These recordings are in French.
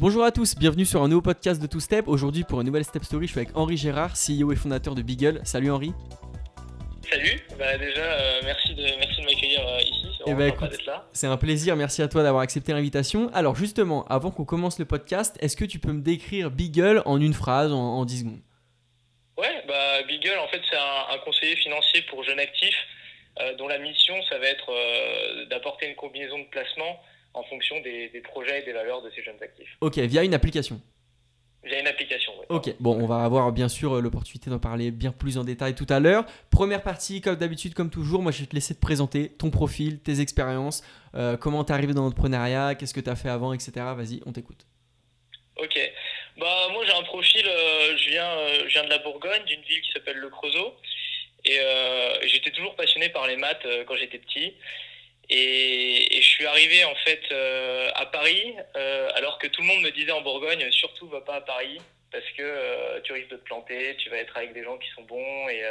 Bonjour à tous, bienvenue sur un nouveau podcast de Two Step. Aujourd'hui pour une nouvelle Step Story, je suis avec Henri Gérard, CEO et fondateur de Beagle. Salut Henri. Salut, bah déjà euh, merci de, merci de m'accueillir euh, ici, c'est Eh ben. C'est un plaisir, merci à toi d'avoir accepté l'invitation. Alors justement, avant qu'on commence le podcast, est-ce que tu peux me décrire Beagle en une phrase, en, en 10 secondes? Ouais, bah Beagle en fait c'est un, un conseiller financier pour jeunes actifs euh, dont la mission ça va être d'apporter une combinaison de placements en fonction des, des projets et des valeurs de ces jeunes actifs. Ok, via une application. Via une application. ouais. Ok, bon, on va avoir bien sûr euh, l'opportunité d'en parler bien plus en détail tout à l'heure. Première partie, comme d'habitude, comme toujours, moi je vais te laisser te présenter ton profil, tes expériences, euh, comment t'es arrivé dans l'entrepreneuriat, qu'est-ce que t'as fait avant, etc. Vas-y, on t'écoute. Ok. Bah moi j'ai un profil, euh, je viens, euh, je viens de la Bourgogne, d'une ville qui s'appelle Le Creusot, et j'étais toujours passionné par les maths quand j'étais petit. Et, et je suis arrivé en fait euh, à Paris, euh, alors que tout le monde me disait en Bourgogne, surtout va pas à Paris, parce que euh, tu risques de te planter, tu vas être avec des gens qui sont bons et,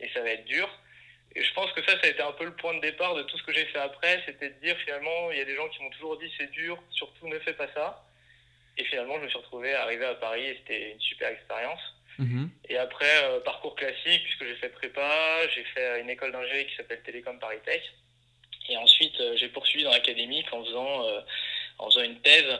et ça va être dur. Et je pense que ça, ça a été un peu le point de départ de tout ce que j'ai fait après, c'était de dire finalement, il y a des gens qui m'ont toujours dit c'est dur, surtout ne fais pas ça. Et finalement, je me suis retrouvé arrivé à Paris et c'était une super expérience. Mhm. Et après, parcours classique, puisque j'ai fait prépa, j'ai fait une école d'ingé qui s'appelle Télécom Paris Tech. Et ensuite, euh, j'ai poursuivi dans l'académique en faisant, euh, en faisant une thèse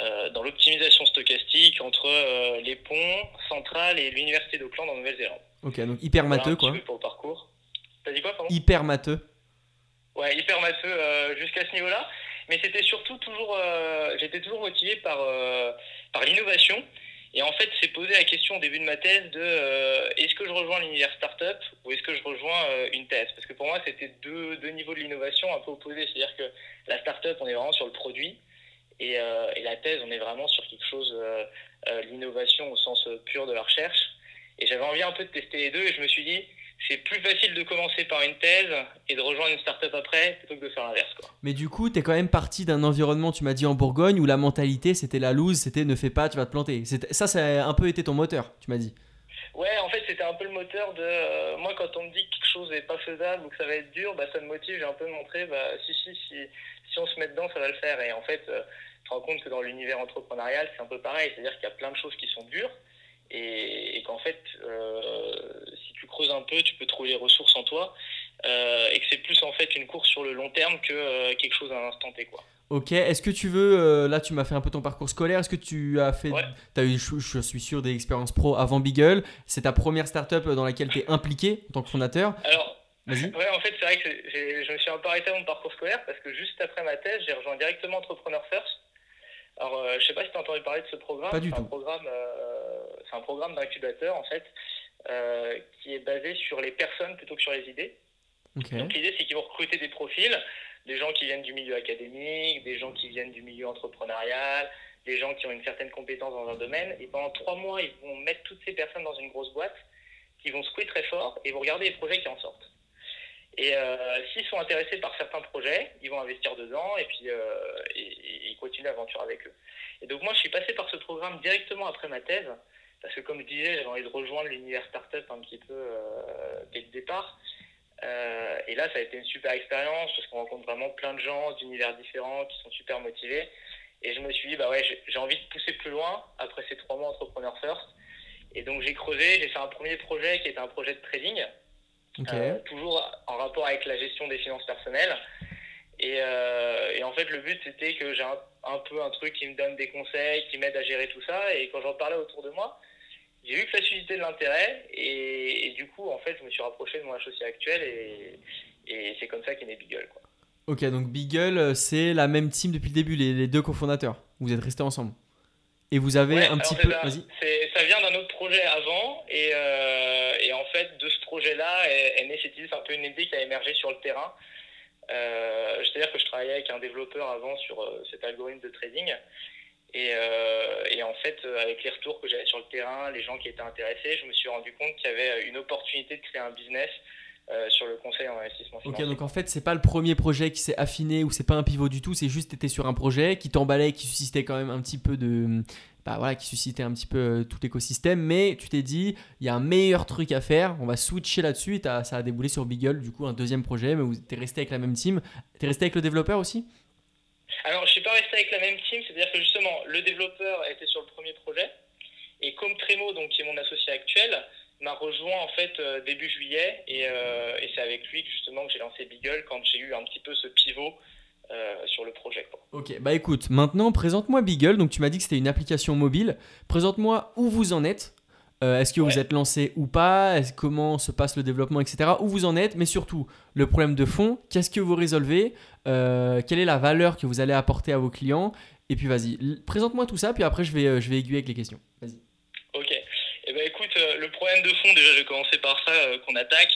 euh, dans l'optimisation stochastique entre les ponts centrales et l'université d'Auckland en Nouvelle-Zélande. Ok, donc hyper Voilà matheux quoi. pour le parcours. T'as dit quoi, pardon? Hyper matheux. Ouais, hyper matheux euh, jusqu'à ce niveau-là. Mais c'était surtout toujours, euh, j'étais toujours motivé par, euh, par l'innovation. Et en fait, c'est posé la question au début de ma thèse de euh, est-ce que je rejoins l'univers startup ou est-ce que je rejoins euh, une thèse? Parce que pour moi, c'était deux, deux niveaux de l'innovation un peu opposés. C'est-à-dire que la startup, on est vraiment sur le produit. Et, euh, et la thèse, on est vraiment sur quelque chose, l'innovation au sens pur de la recherche. Et j'avais envie un peu de tester les deux et je me suis dit, c'est plus facile de commencer par une thèse et de rejoindre une startup après plutôt que de faire l'inverse. Quoi. Mais du coup, t'es quand même parti d'un environnement, tu m'as dit en Bourgogne, où la mentalité c'était la loose, c'était ne fais pas, tu vas te planter. C'était- Ça, ça a un peu été ton moteur, tu m'as dit. Ouais, en fait, c'était un peu le moteur de. euh, moi, quand on me dit que quelque chose n'est pas faisable ou que ça va être dur, bah, ça me motive. J'ai un peu montré, bah, si, si, si, si on se met dedans, ça va le faire. Et en fait, euh, tu te rends compte que dans l'univers entrepreneurial, c'est un peu pareil. C'est-à-dire qu'il y a plein de choses qui sont dures et, et qu'en fait, euh, si tu creuses un peu, tu peux trouver les ressources en toi. euh, et que c'est plus en fait une course sur le long terme que euh, quelque chose à un instant T. Quoi. Ok, est-ce que tu veux, euh, là tu m'as fait un peu ton parcours scolaire, est-ce que tu as fait, Ouais. tu as eu, je, je suis sûr, des expériences pro avant Beagle, c'est ta première startup dans laquelle tu es impliqué en tant que fondateur Alors. Ouais, en fait, c'est vrai que je me suis un peu arrêté à mon parcours scolaire parce que juste après ma thèse, j'ai rejoint directement Entrepreneur First. Alors, euh, je sais pas si tu as entendu parler de ce programme. Pas du c'est Un tout. programme, euh, c'est un programme d'incubateur, en fait, euh, qui est basé sur les personnes plutôt que sur les idées. Donc, l'idée, c'est qu'ils vont recruter des profils, des gens qui viennent du milieu académique, des gens qui viennent du milieu entrepreneurial, des gens qui ont une certaine compétence dans un domaine. Et pendant trois mois, ils vont mettre toutes ces personnes dans une grosse boîte, qui vont secouer très fort et vont regarder les projets qui en sortent. Et euh, s'ils sont intéressés par certains projets, ils vont investir dedans et puis euh, ils continuent l'aventure avec eux. Et donc moi, je suis passé par ce programme directement après ma thèse, parce que comme je disais, j'avais envie de rejoindre l'univers startup un petit peu euh, dès le départ. Et là, ça a été une super expérience parce qu'on rencontre vraiment plein de gens d'univers différents qui sont super motivés. Et je me suis dit, bah ouais, j'ai envie de pousser plus loin après ces trois mois entrepreneur first. Et donc j'ai creusé, j'ai fait un premier projet qui était un projet de trading, Euh, toujours en rapport avec la gestion des finances personnelles. Et, euh, et en fait, le but c'était que j'ai un, un peu un truc qui me donne des conseils, qui m'aide à gérer tout ça. Et quand j'en parlais autour de moi, j'ai vu que ça suscitait de l'intérêt. Et, et du coup, en fait, je me suis rapproché de mon associé actuel et, et c'est comme ça qu'est né Beagle. Quoi. Ok, donc Beagle, euh, c'est la même team depuis le début, les, les deux cofondateurs. Vous êtes restés ensemble. Et vous avez Ouais, un petit peu. ça. Ça vient d'un autre projet avant, et, euh, et en fait, de ce projet-là est, est né cette idée, c'est un peu une idée qui a émergé sur le terrain. Euh, C'est-à-dire que je travaillais avec un développeur avant sur euh, cet algorithme de trading, et, et en fait, avec les retours que j'avais sur le terrain, les gens qui étaient intéressés, je me suis rendu compte qu'il y avait une opportunité de créer un business euh, sur le conseil en investissement Ok, financier. donc en fait, c'est pas le premier projet qui s'est affiné ou c'est pas un pivot du tout, c'est juste t'étais sur un projet qui t'emballait, qui suscitait quand même un petit peu de. Bah voilà, qui suscitait un petit peu euh, tout l'écosystème, mais tu t'es dit, il y a un meilleur truc à faire, on va switcher là-dessus, et ça a déboulé sur Beagle, du coup, un deuxième projet, mais vous t'es resté avec la même team. T'es resté avec le développeur aussi? Alors, je suis pas resté avec la même team, c'est-à-dire que justement, le développeur était sur le premier projet, et comme Tremo, donc, qui est mon associé actuel, m'a rejoint en fait euh, début juillet, et, euh, et c'est avec lui que justement que j'ai lancé Beagle quand j'ai eu un petit peu ce pivot euh, sur le projet. Quoi. Ok, bah écoute, maintenant présente-moi Beagle, donc tu m'as dit que c'était une application mobile, présente-moi où vous en êtes, est-ce que vous êtes lancé ou pas? Comment se passe le développement, etc. Où vous en êtes? Mais surtout, le problème de fond, qu'est-ce que vous résolvez? Quelle est la valeur que vous allez apporter à vos clients? Et puis vas-y, présente-moi tout ça, puis après je vais, je vais aiguiller avec les questions. Vas-y. Ok. Eh ben écoute, euh, le problème de fond, déjà, je vais commencer par ça euh, qu'on attaque,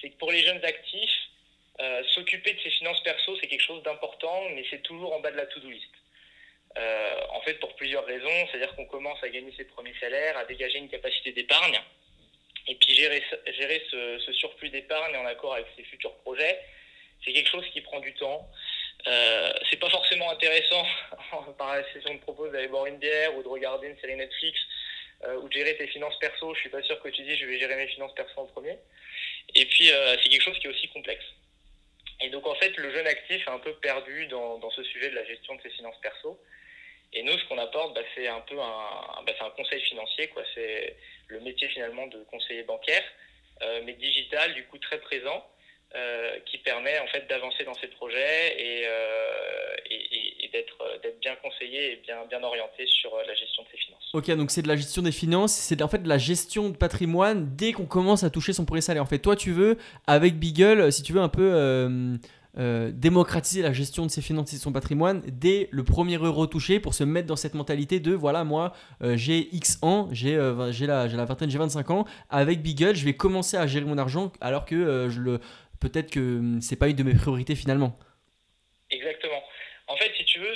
c'est que pour les jeunes actifs, euh, s'occuper de ses finances perso, c'est quelque chose d'important, mais c'est toujours en bas de la to-do list. En fait, pour plusieurs raisons, c'est-à-dire qu'on commence à gagner ses premiers salaires, à dégager une capacité d'épargne, et puis gérer, gérer ce, surplus d'épargne en accord avec ses futurs projets, c'est quelque chose qui prend du temps. Euh, c'est pas forcément intéressant, par la si on te propose d'aller boire une bière ou de regarder une série Netflix euh, ou de gérer tes finances perso, je suis pas sûr que tu dis je vais gérer mes finances perso en premier. Et puis euh, c'est quelque chose qui est aussi complexe. Et donc en fait le jeune actif est un peu perdu dans, dans ce sujet de la gestion de ses finances perso. Et nous ce qu'on apporte bah, c'est un peu un, bah, un conseil financier, quoi. C'est le métier finalement de conseiller bancaire, euh, mais digital, du coup très présent. Euh, qui permet en fait d'avancer dans ses projets et, euh, et d'être bien conseillé et bien, orienté sur euh, la gestion de ses finances. Ok, donc c'est de la gestion des finances, c'est en fait de la gestion de patrimoine dès qu'on commence à toucher son premier salaire. En fait, toi, tu veux, avec Beagle, si tu veux un peu euh, euh, démocratiser la gestion de ses finances et de son patrimoine dès le premier euro touché pour se mettre dans cette mentalité de voilà, moi, euh, j'ai X ans, j'ai euh, la, la vingtaine, j'ai 25 ans. Avec Beagle, je vais commencer à gérer mon argent alors que euh, je le. Peut-être que hum, c'est pas une de mes priorités finalement. Exactement. En fait, si tu veux,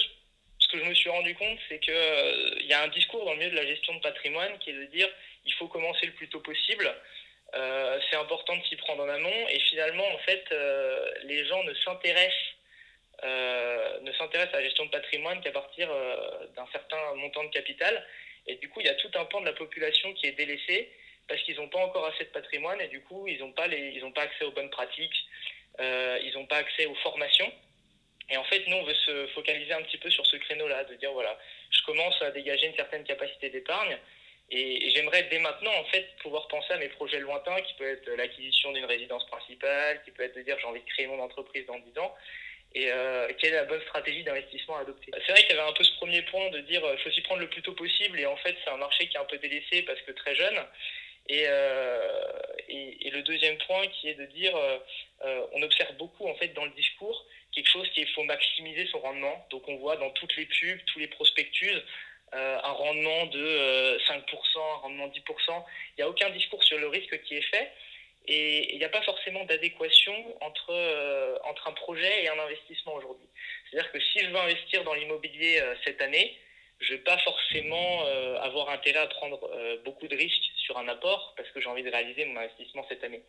ce que je me suis rendu compte, c'est que euh, il y a un discours dans le milieu de la gestion de patrimoine qui est de dire il faut commencer le plus tôt possible. Euh, c'est important de s'y prendre en amont et finalement, en fait, euh, les gens ne s'intéressent euh, ne s'intéressent à la gestion de patrimoine qu'à partir euh, d'un certain montant de capital. Et du coup, il y a tout un pan de la population qui est délaissé parce qu'ils n'ont pas encore assez de patrimoine et du coup, ils n'ont pas, pas accès aux bonnes pratiques, euh, ils n'ont pas accès aux formations. Et en fait, nous, on veut se focaliser un petit peu sur ce créneau-là, de dire, voilà, je commence à dégager une certaine capacité d'épargne et, j'aimerais dès maintenant, en fait, pouvoir penser à mes projets lointains, qui peut être l'acquisition d'une résidence principale, qui peut être de dire, j'ai envie de créer mon entreprise dans 10 ans, et euh, quelle est la bonne stratégie d'investissement à adopter. C'est vrai qu'il y avait un peu ce premier point de dire, il faut s'y prendre le plus tôt possible, et en fait, c'est un marché qui est un peu délaissé parce que très jeune. Et, euh, et, le deuxième point qui est de dire, euh, euh, on observe beaucoup en fait dans le discours quelque chose qu'il faut maximiser son rendement. Donc on voit dans toutes les pubs, tous les prospectus, un rendement de euh, 5%, un rendement de 10%. Il n'y a aucun discours sur le risque qui est fait. Et il n'y a pas forcément d'adéquation entre, entre un projet et un investissement aujourd'hui. C'est-à-dire que si je veux investir dans l'immobilier cette année, je ne vais pas forcément euh, avoir intérêt à prendre euh, beaucoup de risques sur un apport parce que j'ai envie de réaliser mon investissement cette année.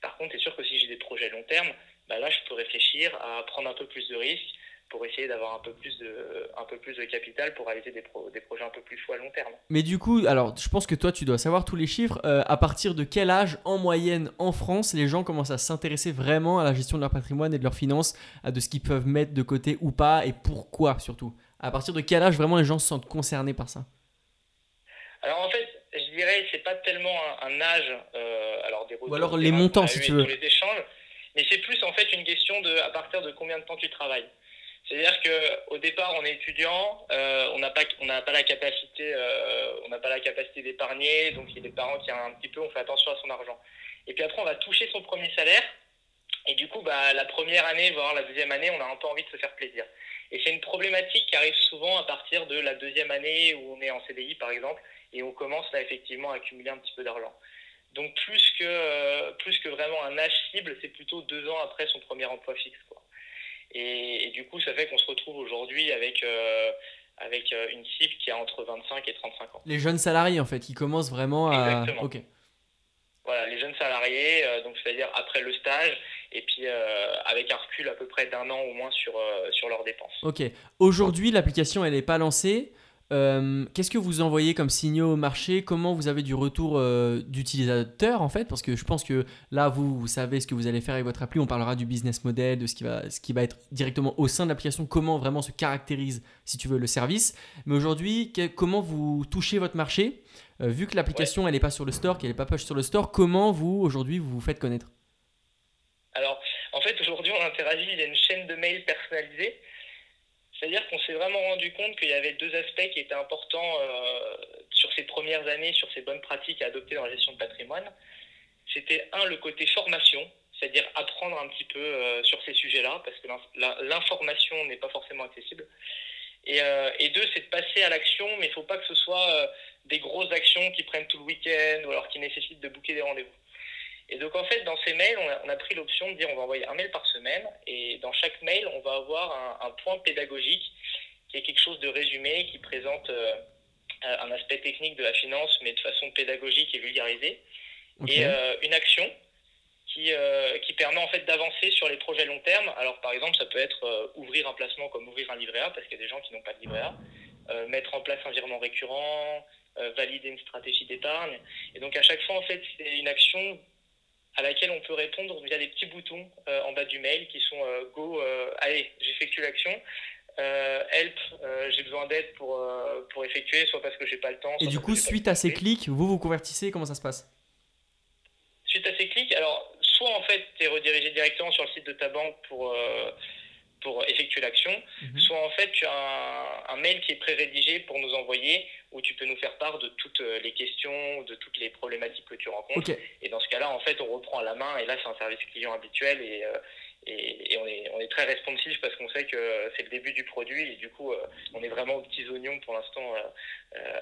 Par contre, c'est sûr que si j'ai des projets long terme, bah là, je peux réfléchir à prendre un peu plus de risques pour essayer d'avoir un peu plus de, capital pour réaliser des projets un peu plus fous à long terme. Mais du coup, alors je pense que toi tu dois savoir tous les chiffres. Euh, à partir de quel âge en moyenne en France les gens commencent à s'intéresser vraiment à la gestion de leur patrimoine et de leurs finances, à de ce qu'ils peuvent mettre de côté ou pas et pourquoi surtout? À partir de quel âge vraiment les gens se sentent concernés par ça Alors en fait, je dirais c'est pas tellement un, un âge, euh, alors des retours alors les montants, si tu veux. les échanges, mais c'est plus en fait une question de à partir de combien de temps tu travailles. C'est-à-dire que au départ on est étudiant, euh, on n'a pas on n'a pas la capacité euh, on n'a pas la capacité d'épargner, donc il y a des parents qui un petit peu on fait attention à son argent. Et puis après on va toucher son premier salaire et du coup bah la première année voire la deuxième année on a un peu envie de se faire plaisir. Et c'est une problématique qui arrive souvent à partir de la deuxième année où on est en CDI par exemple et on commence là effectivement à accumuler un petit peu d'argent. Donc plus que euh, plus que vraiment un âge cible, c'est plutôt deux ans après son premier emploi fixe quoi. Et, et du coup, ça fait qu'on se retrouve aujourd'hui avec, euh, avec euh, une cible qui a entre 25 et 35 ans. Les jeunes salariés en fait qui commencent vraiment à. Exactement. Voilà, les jeunes salariés, euh, donc c'est-à-dire après le stage, et puis euh, avec un recul à peu près d'un an au moins sur, euh, sur leurs dépenses. Ok. Aujourd'hui l'application elle n'est pas lancée. Euh, qu'est-ce que vous envoyez comme signaux au marché? Comment vous avez du retour euh, d'utilisateurs en fait? Parce que je pense que là, vous, vous savez ce que vous allez faire avec votre appli. On parlera du business model, de ce qui va, ce qui va être directement au sein de l'application, comment vraiment se caractérise, si tu veux, le service. Mais aujourd'hui, comment vous touchez votre marché? Euh, Vu que l'application, elle n'est pas sur le store, qu'elle n'est pas push sur le store, comment vous, aujourd'hui, vous vous faites connaître? Alors, en fait, aujourd'hui, on interagit, il y a une chaîne de mails personnalisée c'est-à-dire qu'on s'est vraiment rendu compte qu'il y avait deux aspects qui étaient importants euh, sur ces premières années, sur ces bonnes pratiques à adopter dans la gestion de patrimoine. C'était un, le côté formation, c'est-à-dire apprendre un petit peu euh, sur ces sujets-là, parce que l'information n'est pas forcément accessible. Et, euh, et deux, c'est de passer à l'action, mais il ne faut pas que ce soit des grosses actions qui prennent tout le week-end ou alors qui nécessitent de booker des rendez-vous. Et donc en fait, dans ces mails, on a, pris l'option de dire on va envoyer un mail par semaine et dans chaque mail, on va avoir un, point pédagogique qui est quelque chose de résumé, qui présente euh, un aspect technique de la finance, mais de façon pédagogique et vulgarisée. Et euh, une action qui, euh, qui permet en fait d'avancer sur les projets long terme. Alors par exemple, ça peut être ouvrir un placement comme ouvrir un livret A, parce qu'il y a des gens qui n'ont pas de livret A, mettre en place un virement récurrent, valider une stratégie d'épargne. Et donc à chaque fois, en fait, c'est une action à laquelle on peut répondre via des petits boutons euh, en bas du mail qui sont euh, Go, euh, allez, j'effectue l'action. help, j'ai besoin d'aide pour, pour effectuer, soit parce que j'ai pas le temps. Et du coup, suite à ces clics, vous vous convertissez, comment ça se passe? Suite à ces clics, alors soit en fait, tu es redirigé directement sur le site de ta banque pour, pour effectuer l'action, mhm. soit en fait, tu as un, mail qui est pré-rédigé pour nous envoyer où tu peux nous faire part de toutes euh, les questions, de toutes les problématiques que tu rencontres. Et dans ce cas-là, en fait, on reprend à la main et là, c'est un service client habituel et, euh, et, on, est, on est très responsif parce qu'on sait que c'est le début du produit et du coup, euh, on est vraiment aux petits oignons pour l'instant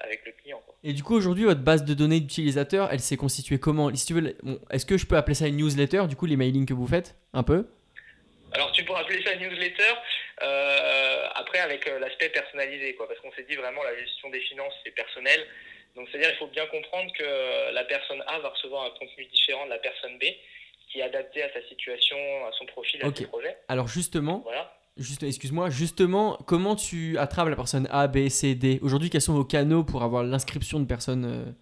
avec le client. Et du coup, aujourd'hui, votre base de données d'utilisateurs, elle s'est constituée comment? Si tu veux, Est-ce que je peux appeler ça une newsletter, du coup, les mailings que vous faites un peu? Alors tu pourrais appeler ça newsletter, euh, après avec euh, l'aspect personnalisé, quoi, parce qu'on s'est dit vraiment la gestion des finances c'est personnel. Donc c'est-à-dire il faut bien comprendre que la personne A va recevoir un contenu différent de la personne B, qui est adapté à sa situation, à son profil, à ses projets. Alors justement, voilà. Juste, excuse-moi, justement, comment tu attrapes la personne A, B, C, D? Aujourd'hui, quels sont vos canaux pour avoir l'inscription de personnes euh?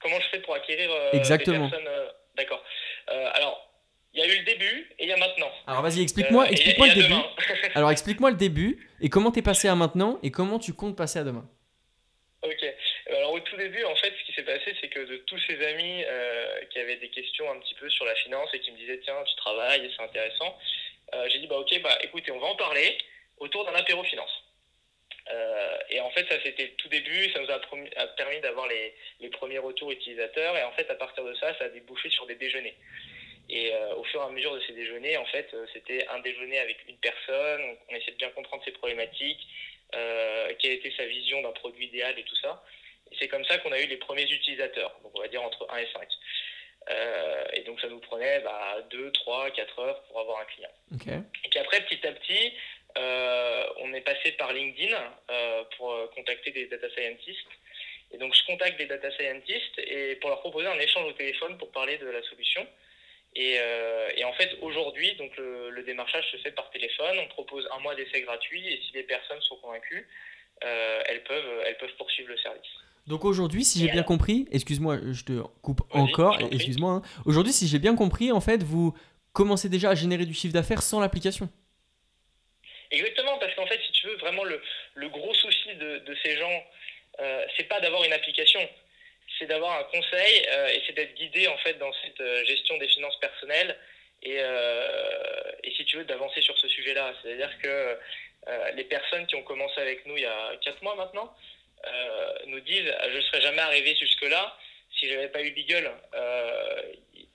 Comment je fais pour acquérir Exactement. des personnes D'accord. alors, il y a eu le début et il y a maintenant. Alors vas-y, explique-moi euh, explique le début. Alors explique-moi le début et comment tu es passé à maintenant et comment tu comptes passer à demain. Ok. Alors au tout début, en fait, ce qui s'est passé, c'est que de tous ces amis euh, qui avaient des questions un petit peu sur la finance et qui me disaient tiens, tu travailles, c'est intéressant, euh, j'ai dit bah ok, bah écoutez, on va en parler autour d'un apéro finance. et en fait, ça c'était le tout début, ça nous a, permis d'avoir les, les, premiers retours utilisateurs. Et en fait, à partir de ça, ça a débouché sur des déjeuners. Et euh, au fur et à mesure de ces déjeuners, en fait, euh, c'était un déjeuner avec une personne. On, essayait de bien comprendre ses problématiques, euh, quelle était sa vision d'un produit idéal et tout ça. Et c'est comme ça qu'on a eu les premiers utilisateurs, donc on va dire entre 1 et 5. et donc ça nous prenait bah, 2, 3, 4 heures pour avoir un client. Et puis après, petit à petit, on est passé par LinkedIn pour contacter des data scientists. Et donc je contacte des data scientists et pour leur proposer un échange au téléphone pour parler de la solution. Euh, et, en fait, aujourd'hui, donc le, démarchage se fait par téléphone. On propose un mois d'essai gratuit et si les personnes sont convaincues, euh, elles, peuvent, elles peuvent poursuivre le service. Donc aujourd'hui, si j'ai bien compris, excuse-moi, je te coupe encore, excuse-moi. Hein. Aujourd'hui, si j'ai bien compris, en fait, vous commencez déjà à générer du chiffre d'affaires sans l'application. Exactement, parce qu'en fait, si tu veux, vraiment le, le gros souci de, de ces gens, euh, c'est pas d'avoir une application, c'est d'avoir un conseil euh, et c'est d'être guidé en fait dans cette euh, gestion des finances personnelles et, euh, et si tu veux d'avancer sur ce sujet-là. C'est-à-dire que les personnes qui ont commencé avec nous il y a 4 mois maintenant nous disent je ne serais jamais arrivé jusque-là si je n'avais pas eu Beagle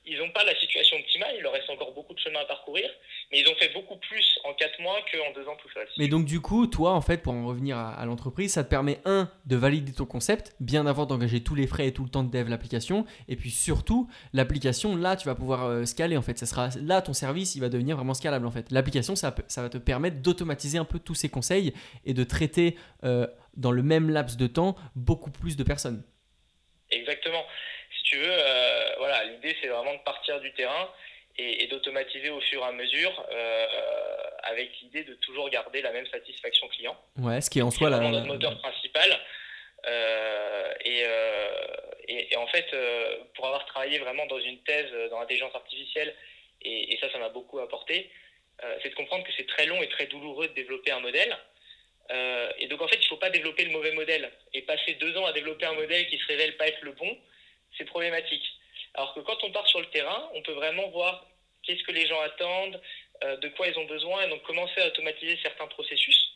ils n'ont pas la situation optimale, il leur reste encore beaucoup de chemin à parcourir, mais ils ont fait beaucoup plus en 4 mois qu'en 2 ans tout seul. Mais donc du coup, toi, en fait, pour en revenir à, l'entreprise, ça te permet, un, de valider ton concept, bien avant d'engager tous les frais et tout le temps de dev l'application, et puis surtout, l'application, là, tu vas pouvoir euh, scaler, en fait. Ça sera, là, ton service, il va devenir vraiment scalable, en fait. L'application, ça, ça va te permettre d'automatiser un peu tous ces conseils et de traiter euh, dans le même laps de temps beaucoup plus de personnes. Exactement tu veux, euh, voilà, l'idée c'est vraiment de partir du terrain et, d'automatiser au fur et à mesure euh, avec l'idée de toujours garder la même satisfaction client. Ouais, ce qui est en soi la... notre moteur principal. Et, et, en fait, pour avoir travaillé vraiment dans une thèse dans l'intelligence artificielle, et, et, ça, ça m'a beaucoup apporté, c'est de comprendre que c'est très long et très douloureux de développer un modèle. Euh, et donc en fait, il ne faut pas développer le mauvais modèle. Et passer deux ans à développer un modèle qui se révèle pas être le bon, c'est problématique. Alors que quand on part sur le terrain, on peut vraiment voir qu'est-ce que les gens attendent, euh, de quoi ils ont besoin, et donc commencer à automatiser certains processus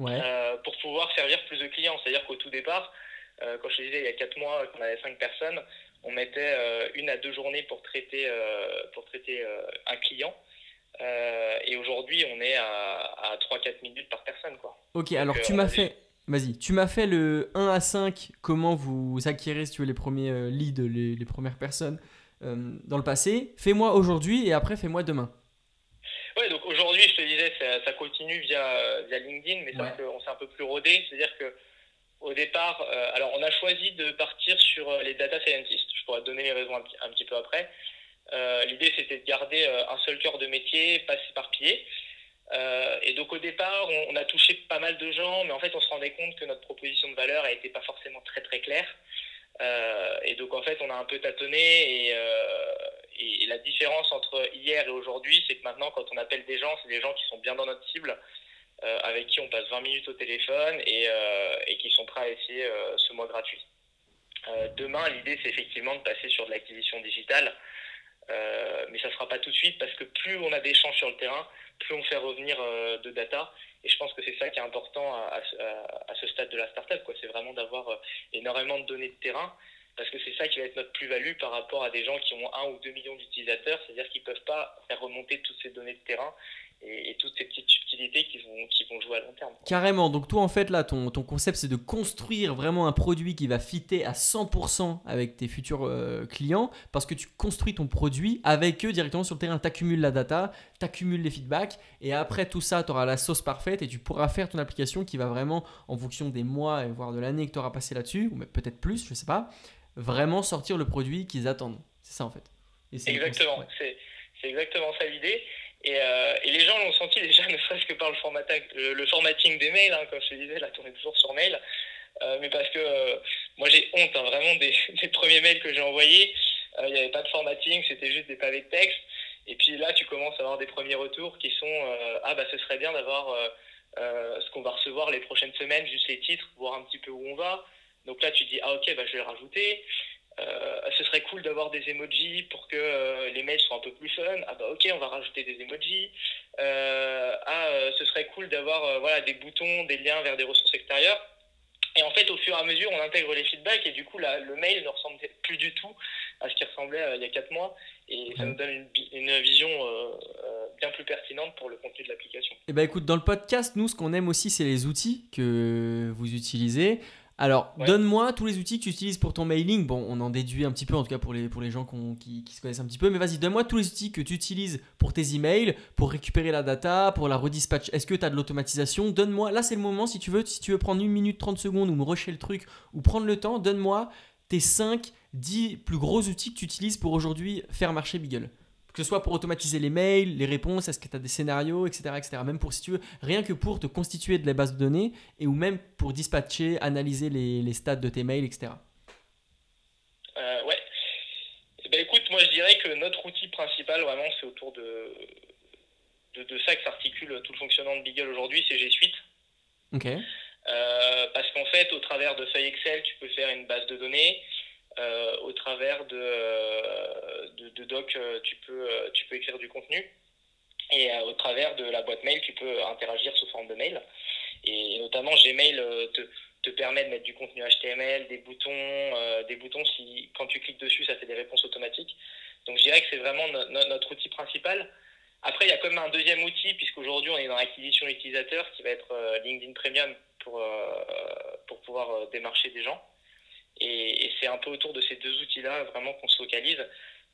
euh, pour pouvoir servir plus de clients. C'est-à-dire qu'au tout départ, quand je te disais il y a quatre mois qu'on avait cinq personnes, on mettait une à deux journées pour traiter, pour traiter un client. Euh, et aujourd'hui, on est à, 3-4 minutes par personne. Quoi. Ok, alors tu euh, m'as fait. Vas-y, tu m'as fait le 1 à 5, comment vous acquérez si tu veux, les premiers euh, leads, les, premières personnes dans le passé. Fais-moi aujourd'hui et après fais-moi demain. Ouais, donc aujourd'hui, je te disais, ça, continue via, via LinkedIn, mais ouais. on s'est un peu plus rodé. C'est-à-dire que au départ, alors on a choisi de partir sur les data scientists. Je pourrais te donner les raisons un petit peu après. Euh, l'idée, c'était de garder euh, un seul cœur de métier, pas s'éparpiller. Euh, et donc au départ, on, a touché pas mal de gens, mais en fait, on se rendait compte que notre proposition de valeur n'était pas forcément très très claire. et donc en fait, on a un peu tâtonné et, la différence entre hier et aujourd'hui, c'est que maintenant, quand on appelle des gens, c'est des gens qui sont bien dans notre cible, avec qui on passe 20 minutes au téléphone et qui sont prêts à essayer ce mois gratuit. demain, l'idée, c'est effectivement de passer sur de l'acquisition digitale. Euh, mais ça ne sera pas tout de suite parce que plus on a d'échanges sur le terrain, plus on fait revenir euh, de data. Et je pense que c'est ça qui est important à, ce stade de la startup. C'est vraiment d'avoir euh, énormément de données de terrain parce que c'est ça qui va être notre plus-value par rapport à des gens qui ont un ou deux millions d'utilisateurs. C'est-à-dire qu'ils ne peuvent pas faire remonter toutes ces données de terrain et, toutes ces petites subtilités qui vont, qui vont jouer à long terme. Carrément. Donc, toi, en fait, là, ton, ton concept, c'est de construire vraiment un produit qui va fitter à 100% avec tes futurs euh, clients parce que tu construis ton produit avec eux directement sur le terrain. Tu accumules la data, tu accumules les feedbacks et après tout ça, tu auras la sauce parfaite et tu pourras faire ton application qui va vraiment, en fonction des mois et voire de l'année que tu auras passé là-dessus, ou peut-être plus, je sais pas, vraiment sortir le produit qu'ils attendent. C'est ça, en fait. Exactement. C'est exactement ça l'idée. Euh, et, les gens l'ont senti déjà, ne serait-ce que par le, formating, le, formatting des mails, hein, comme je te disais, là, tourne toujours sur mail. Euh, mais parce que euh, moi j'ai honte hein, vraiment des, premiers mails que j'ai envoyés. Il n'y avait pas de formatting, c'était juste des pavés de texte. Et puis là, tu commences à avoir des premiers retours qui sont Ah, bah ce serait bien d'avoir ce qu'on va recevoir les prochaines semaines, juste les titres, voir un petit peu où on va. Donc là, tu dis Ah, ok, bah, je vais le rajouter. Euh, ce serait cool d'avoir des emojis pour que euh, les mails soient un peu plus fun. Ah bah ok, on va rajouter des emojis. Euh, ah, ce serait cool d'avoir voilà, des boutons, des liens vers des ressources extérieures. Et en fait, au fur et à mesure, on intègre les feedbacks et du coup, le mail ne ressemble plus du tout à ce qui ressemblait il y a 4 mois. Et ça nous donne une, vision bien plus pertinente pour le contenu de l'application. Et eh bah écoute, dans le podcast, nous, ce qu'on aime aussi, c'est les outils que vous utilisez. Alors, donne-moi tous les outils que tu utilises pour ton mailing. Bon, on en déduit un petit peu, en tout cas pour les, pour les gens qui, se connaissent un petit peu. Mais vas-y, donne-moi tous les outils que tu utilises pour tes emails, pour récupérer la data, pour la redispatch. Est-ce que tu as de l'automatisation? Donne-moi, là c'est le moment, si tu veux, si tu veux prendre une minute 30 secondes ou me rusher le truc ou prendre le temps, donne-moi tes 5, 10 plus gros outils que tu utilises pour aujourd'hui faire marcher Beagle que ce soit pour automatiser les mails, les réponses, est-ce que tu as des scénarios, etc., etc. Même pour, si tu veux, rien que pour te constituer de la base de données et ou même pour dispatcher, analyser les, les stats de tes mails, etc. Euh, ouais. Eh ben, écoute, moi je dirais que notre outil principal, vraiment, c'est autour de, de, de ça que s'articule tout le fonctionnement de Beagle aujourd'hui, c'est G Suite. Ok. Euh, parce qu'en fait, au travers de feuilles Excel, tu peux faire une base de données. Euh, au travers de, euh, de, doc, euh, tu peux, tu peux écrire du contenu. Et au travers de la boîte mail, tu peux interagir sous forme de mail. Et, notamment, Gmail te, te permet de mettre du contenu HTML, des boutons, des boutons si quand tu cliques dessus, ça fait des réponses automatiques. Donc je dirais que c'est vraiment notre outil principal. Après, il y a quand même un deuxième outil, puisqu'aujourd'hui on est dans l'acquisition utilisateur, qui va être LinkedIn Premium pour, pour pouvoir démarcher des gens. Et, c'est un peu autour de ces deux outils-là vraiment qu'on se focalise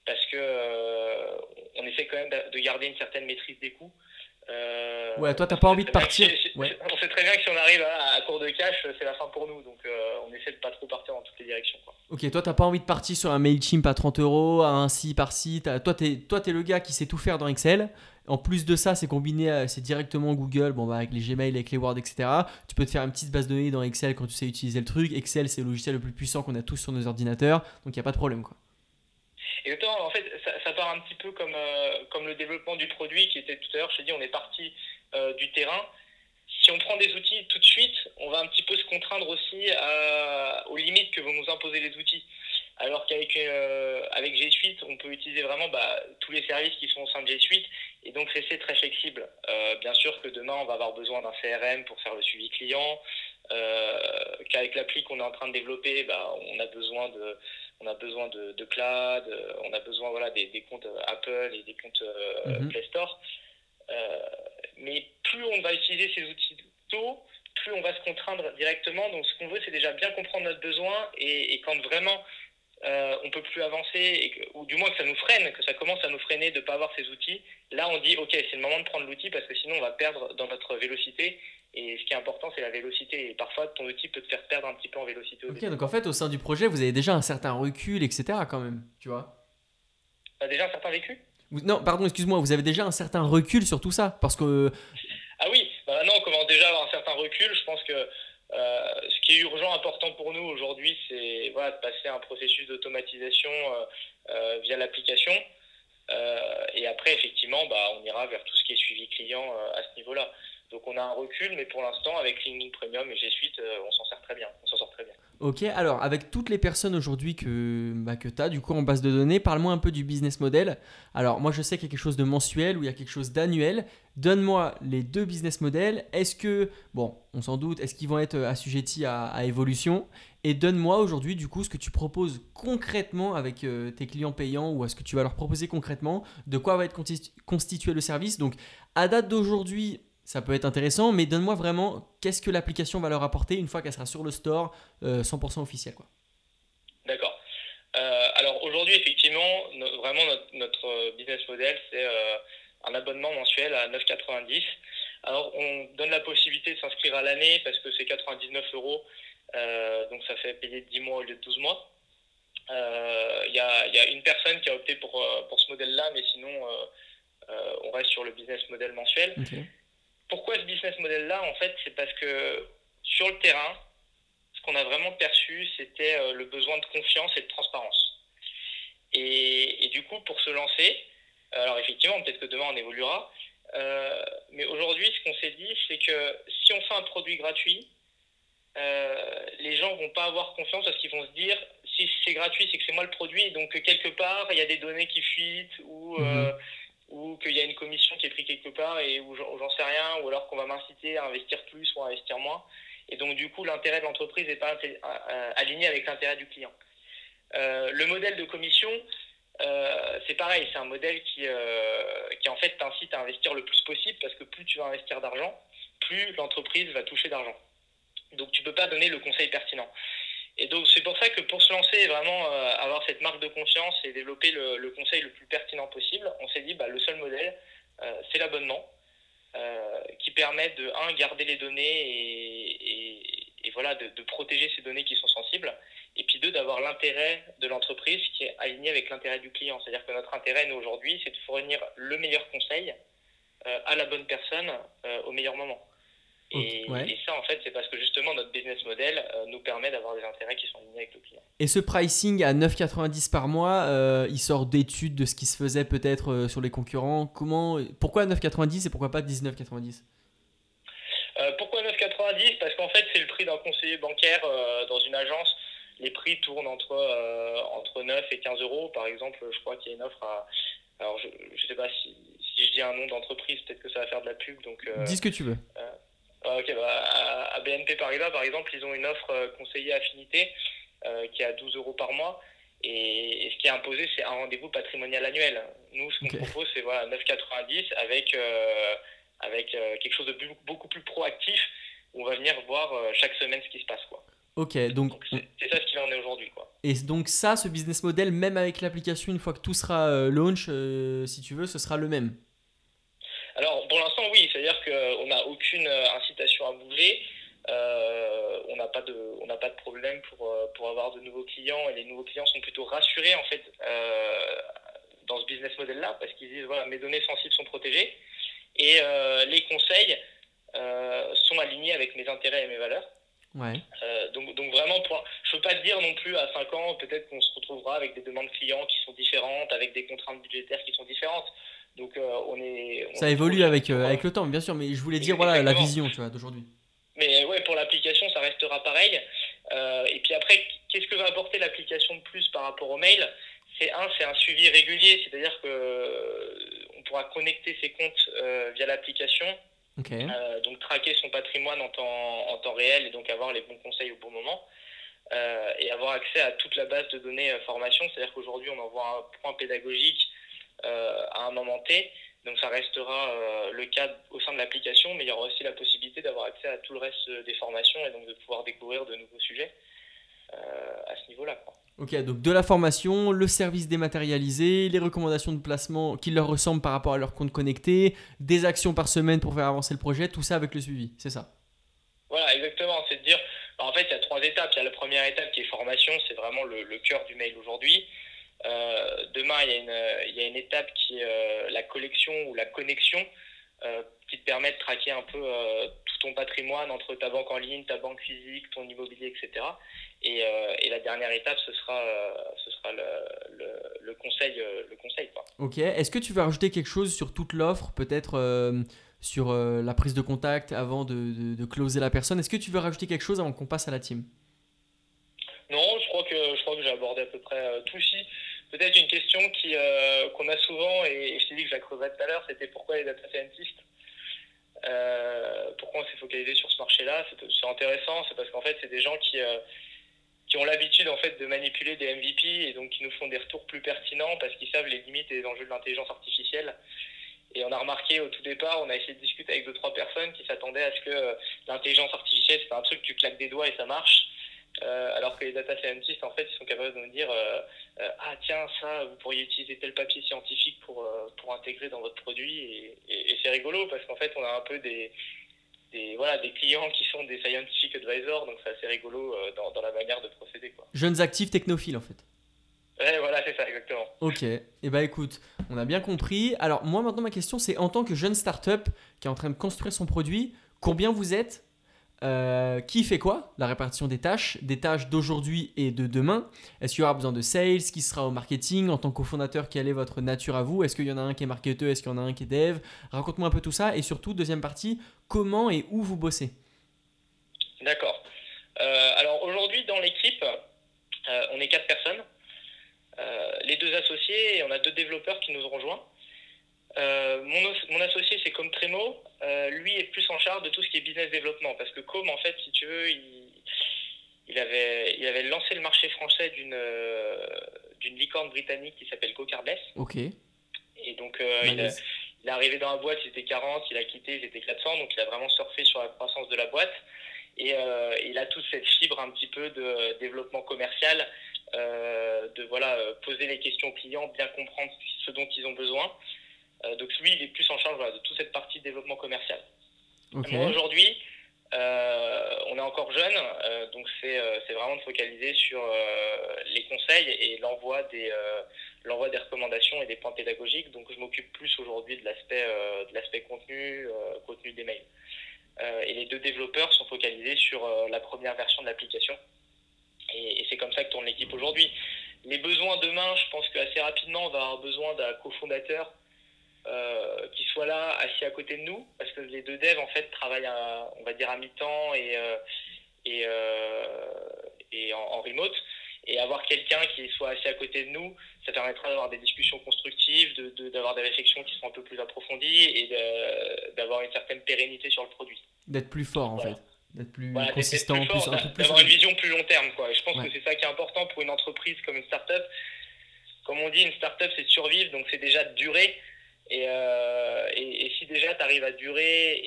parce que euh, essaie quand même de garder une certaine maîtrise des coûts. Euh, ouais, toi, t'as pas envie de partir. On sait très bien que si on arrive à, court de cash, c'est la fin pour nous. Donc, on essaie de pas trop partir dans toutes les directions. Quoi. Ok, toi, t'as pas envie de partir sur un MailChimp à 30 euros, à un ci par-ci. Toi, t'es es le gars qui sait tout faire dans Excel. En plus de ça, c'est combiné, c'est directement Google, bon, bah, avec les Gmail, avec les Word, etc. Tu peux te faire une petite base de données dans Excel quand tu sais utiliser le truc. Excel, c'est le logiciel le plus puissant qu'on a tous sur nos ordinateurs, donc il n'y a pas de problème. Quoi. Exactement, en fait, ça, part un petit peu comme, euh, comme le développement du produit qui était tout à l'heure, je te dis, on est parti euh, du terrain. Si on prend des outils tout de suite, on va un petit peu se contraindre aussi aux limites que vont nous imposer les outils. Alors qu'avec euh, avec G Suite, on peut utiliser vraiment bah, tous les services qui sont au sein de G Suite et donc rester très flexible. Euh, bien sûr que demain, on va avoir besoin d'un CRM pour faire le suivi client, euh, qu'avec l'appli qu'on est en train de développer, bah, on a besoin de, on a besoin de, de cloud, on a besoin voilà, des, des comptes Apple et des comptes mhm. Play Store. Mais plus on va utiliser ces outils tôt, plus on va se contraindre directement. Donc, ce qu'on veut, c'est déjà bien comprendre notre besoin et, et quand vraiment euh, on peut plus avancer, et ou du moins que ça nous freine, que ça commence à nous freiner de ne pas avoir ces outils, là on dit ok c'est le moment de prendre l'outil parce que sinon on va perdre dans notre vélocité. Et ce qui est important c'est la vélocité. Et parfois ton outil peut te faire perdre un petit peu en vélocité. ok donc en fait au sein du projet vous avez déjà un certain recul etc quand même, tu vois? déjà un certain vécu Non pardon excuse-moi, vous avez déjà un certain recul sur tout ça parce que... Ah oui, bah maintenant on commence déjà à avoir un certain recul. Je pense que euh, ce qui est urgent, important pour nous aujourd'hui, c'est voilà, de passer un processus d'automatisation euh, euh, via l'application. et après, effectivement, bah, on ira vers tout ce qui est suivi client à ce niveau-là. Donc on a un recul, mais pour l'instant, avec Cleaning Premium et G Suite, on s'en sert très bien. On s'en sort très bien. Ok, alors avec toutes les personnes aujourd'hui que, bah, que tu as du coup en base de données, parle-moi un peu du business model. Alors moi je sais qu'il y a quelque chose de mensuel ou il y a quelque chose d'annuel. Donne-moi les deux business models. Est-ce que, bon, on s'en doute, est-ce qu'ils vont être assujettis à, évolution? Et donne-moi aujourd'hui du coup ce que tu proposes concrètement avec euh, tes clients payants ou à ce que tu vas leur proposer concrètement, de quoi va être constitué le service? Donc à date d'aujourd'hui, ça peut être intéressant, mais donne-moi vraiment qu'est-ce que l'application va leur apporter une fois qu'elle sera sur le store 100% euh, officiel. Quoi. D'accord. Euh, alors aujourd'hui, effectivement, vraiment notre, euh, business model, c'est un abonnement mensuel à 9,90. Alors on donne la possibilité de s'inscrire à l'année parce que c'est 99 euros, donc ça fait payer 10 mois au lieu de 12 mois. Il y, a, une personne qui a opté pour, pour ce modèle-là, mais sinon on reste sur le business model mensuel pourquoi ce business model-là En fait, c'est parce que sur le terrain, ce qu'on a vraiment perçu, c'était euh, le besoin de confiance et de transparence. Et, du coup, pour se lancer, alors effectivement, peut-être que demain on évoluera, euh, mais aujourd'hui, ce qu'on s'est dit, c'est que si on fait un produit gratuit, euh, les gens vont pas avoir confiance parce qu'ils vont se dire si c'est gratuit, c'est que c'est moi le produit, donc quelque part il y a des données qui fuitent ou mhm ou qu'il y a une commission qui est prise quelque part et où j'en sais rien, ou alors qu'on va m'inciter à investir plus ou à investir moins. Et donc, du coup, l'intérêt de l'entreprise n'est pas aligné avec l'intérêt du client. Euh, le modèle de commission, euh, c'est pareil, c'est un modèle qui, euh, qui en fait t'incite à investir le plus possible parce que plus tu vas investir d'argent, plus l'entreprise va toucher d'argent. Donc, tu ne peux pas donner le conseil pertinent. Et donc c'est pour ça que pour se lancer et vraiment euh, avoir cette marque de confiance et développer le, conseil le plus pertinent possible, on s'est dit bah, le seul modèle, euh, c'est l'abonnement, euh, qui permet de, un, garder les données et, voilà, de, de, protéger ces données qui sont sensibles, et puis deux, d'avoir l'intérêt de l'entreprise qui est aligné avec l'intérêt du client. C'est-à-dire que notre intérêt, nous, aujourd'hui, c'est de fournir le meilleur conseil à la bonne personne au meilleur moment. Et, ça, en fait, c'est parce que justement, notre business model euh, nous permet d'avoir des intérêts qui sont alignés avec le client. Et ce pricing à 9,90 par mois, euh, il sort d'études de ce qui se faisait peut-être euh, sur les concurrents. Comment, pourquoi 9,90 et pourquoi pas 19,90 Pourquoi 9,90 Parce qu'en fait, c'est le prix d'un conseiller bancaire dans une agence. Les prix tournent entre, entre 9 et 15 euros. Par exemple, je crois qu'il y a une offre à. Alors, je ne sais pas si, si, je dis un nom d'entreprise, peut-être que ça va faire de la pub. Donc, Dis ce que tu veux. Ah, ok, bah, à, BNP Paribas, par exemple, ils ont une offre euh, conseiller affinité euh, qui est à 12 euros par mois. Et, ce qui est imposé, c'est un rendez-vous patrimonial annuel. Nous, ce qu'on propose, c'est voilà, 9,90 avec, euh, avec quelque chose de beaucoup plus proactif où on va venir voir chaque semaine ce qui se passe. Quoi. Ok, donc. c'est ça ce qu'il en est aujourd'hui. Quoi. Et donc, ça, ce business model, même avec l'application, une fois que tout sera launch, si tu veux, ce sera le même? Alors, pour l'instant, oui. C'est-à-dire qu'on n'a aucune incitation à bouger. on n'a pas de on n'a pas de problème pour pour avoir de nouveaux clients et les nouveaux clients sont plutôt rassurés en fait dans ce business model là parce qu'ils disent voilà mes données sensibles sont protégées et les conseils sont alignés avec mes intérêts et mes valeurs euh, donc, donc vraiment, pour, je ne peux pas te dire non plus à 5 ans, peut-être qu'on se retrouvera avec des demandes clients qui sont différentes, avec des contraintes budgétaires qui sont différentes. Donc euh, on est. ça évolue avec, euh, avec le temps, bien sûr, mais je voulais dire voilà la vision d'aujourd'hui. Mais ouais, pour l'application, ça restera pareil. et puis après, qu'est-ce que va apporter l'application de plus par rapport au mail? C'est un, c'est un suivi régulier, c'est-à-dire que on pourra connecter ses comptes via l'application euh, donc traquer son patrimoine en temps, en temps réel et donc avoir les bons conseils au bon moment. Euh, et avoir accès à toute la base de données euh, formation. C'est-à-dire qu'aujourd'hui, on envoie un point pédagogique à un moment T. Donc ça restera le cas au sein de l'application, mais il y aura aussi la possibilité d'avoir accès à tout le reste des formations et donc de pouvoir découvrir de nouveaux sujets à ce niveau-là. Ok, donc de la formation, le service dématérialisé, les recommandations de placement qui leur ressemblent par rapport à leur compte connecté, des actions par semaine pour faire avancer le projet, tout ça avec le suivi, c'est ça? Voilà, exactement. C'est de dire, bah, en fait, il y a trois étapes. Il y a la première étape qui est formation, c'est vraiment le, cœur du mail aujourd'hui. Euh, demain, il y, a une, il y, a une, étape qui est euh, la collection ou la connexion euh, qui te permet de traquer un peu tout ton patrimoine entre ta banque en ligne, ta banque physique, ton immobilier, etc. Et, la dernière étape, ce sera, ce sera le, conseil. Le conseil quoi. Ok. Est-ce que tu veux rajouter quelque chose sur toute l'offre, peut-être sur la prise de contact avant de, de, closer la personne? Est-ce que tu veux rajouter quelque chose avant qu'on passe à la team? Non, je crois que, je crois que j'ai abordé à peu près tout ici. Peut-être une question qui, qu'on a souvent, et, je t'ai dit que je la creuserais tout à l'heure, c'était pourquoi les data scientists Pourquoi on s'est focalisé sur ce marché-là? C'est intéressant, c'est parce qu'en fait, c'est des gens qui qui ont l'habitude en fait de manipuler des MVP et donc qui nous font des retours plus pertinents parce qu'ils savent les limites et les enjeux de l'intelligence artificielle. Et on a remarqué au tout départ, on a essayé de discuter avec deux trois personnes qui s'attendaient à ce que euh, l'intelligence artificielle c'est un truc tu claques des doigts et ça marche. Euh, alors que les data scientists, en fait, ils sont capables de nous dire euh, Ah, tiens, ça, vous pourriez utiliser tel papier scientifique pour, pour intégrer dans votre produit. Et, et c'est rigolo parce qu'en fait, on a un peu des, des, voilà, des clients qui sont des scientific advisors, donc c'est assez rigolo euh, dans, dans, la manière de procéder. Quoi. Jeunes actifs technophiles en fait. Ouais, voilà, c'est ça, exactement. Ok, et eh bah ben, écoute, on a bien compris. Alors moi maintenant ma question c'est en tant que jeune startup qui est en train de construire son produit, combien vous êtes euh, qui fait quoi La répartition des tâches, des tâches d'aujourd'hui et de demain? Est-ce qu'il y aura besoin de sales Qui sera au marketing En tant que cofondateur, quelle est votre nature à vous? Est-ce qu'il y en a un qui est marketeur Est-ce qu'il y en a un qui est dev? Raconte-moi un peu tout ça. Et surtout, deuxième partie, comment et où vous bossez D'accord. Euh, alors aujourd'hui, dans l'équipe, euh, on est quatre personnes. les deux associés et on a deux développeurs qui nous ont rejoints. Euh, mon, associé, c'est Com Tremo. Euh, lui est plus en charge de tout ce qui est business développement. Parce que Com, en fait, si tu veux, il, avait, il avait lancé le marché français d'une euh, d'une licorne britannique qui s'appelle GoCardless. Ok. Et donc, il, est arrivé dans la boîte, il était 40, il a quitté, il était 400. Donc, il a vraiment surfé sur la croissance de la boîte. Et il a toute cette fibre un petit peu de développement commercial. de voilà poser les questions aux clients, bien comprendre ce dont ils ont besoin. Euh, donc lui, il est plus en charge de toute cette partie de développement commercial. aujourd'hui, euh, on est encore jeune, euh, donc c'est vraiment de focaliser sur les conseils et l'envoi des, l'envoi des recommandations et des points pédagogiques. Donc je m'occupe plus aujourd'hui de l'aspect de l'aspect contenu, contenu des mails. et les deux développeurs sont focalisés sur la première version de l'application. Et, et c'est comme ça que tourne l'équipe aujourd'hui. Les besoins demain, je pense qu'assez rapidement, on va avoir besoin d'un cofondateur euh, qui soit là, assis à côté de nous, parce que les deux devs en fait travaillent, à, on va dire à mi-temps et, euh, et, euh, et en, remote. Et avoir quelqu'un qui soit assis à côté de nous, ça permettra d'avoir des discussions constructives, d'avoir de, des réflexions qui seront un peu plus approfondies et d'avoir une certaine pérennité sur le produit. D'être plus fort en fait d'être plus consistant, d'avoir une vision plus long terme. Quoi. je pense que c'est ça qui est important pour une entreprise comme une startup. Comme on dit, une startup c'est de survivre, donc c'est déjà de durer. Euh, et, et, si déjà tu arrives à durer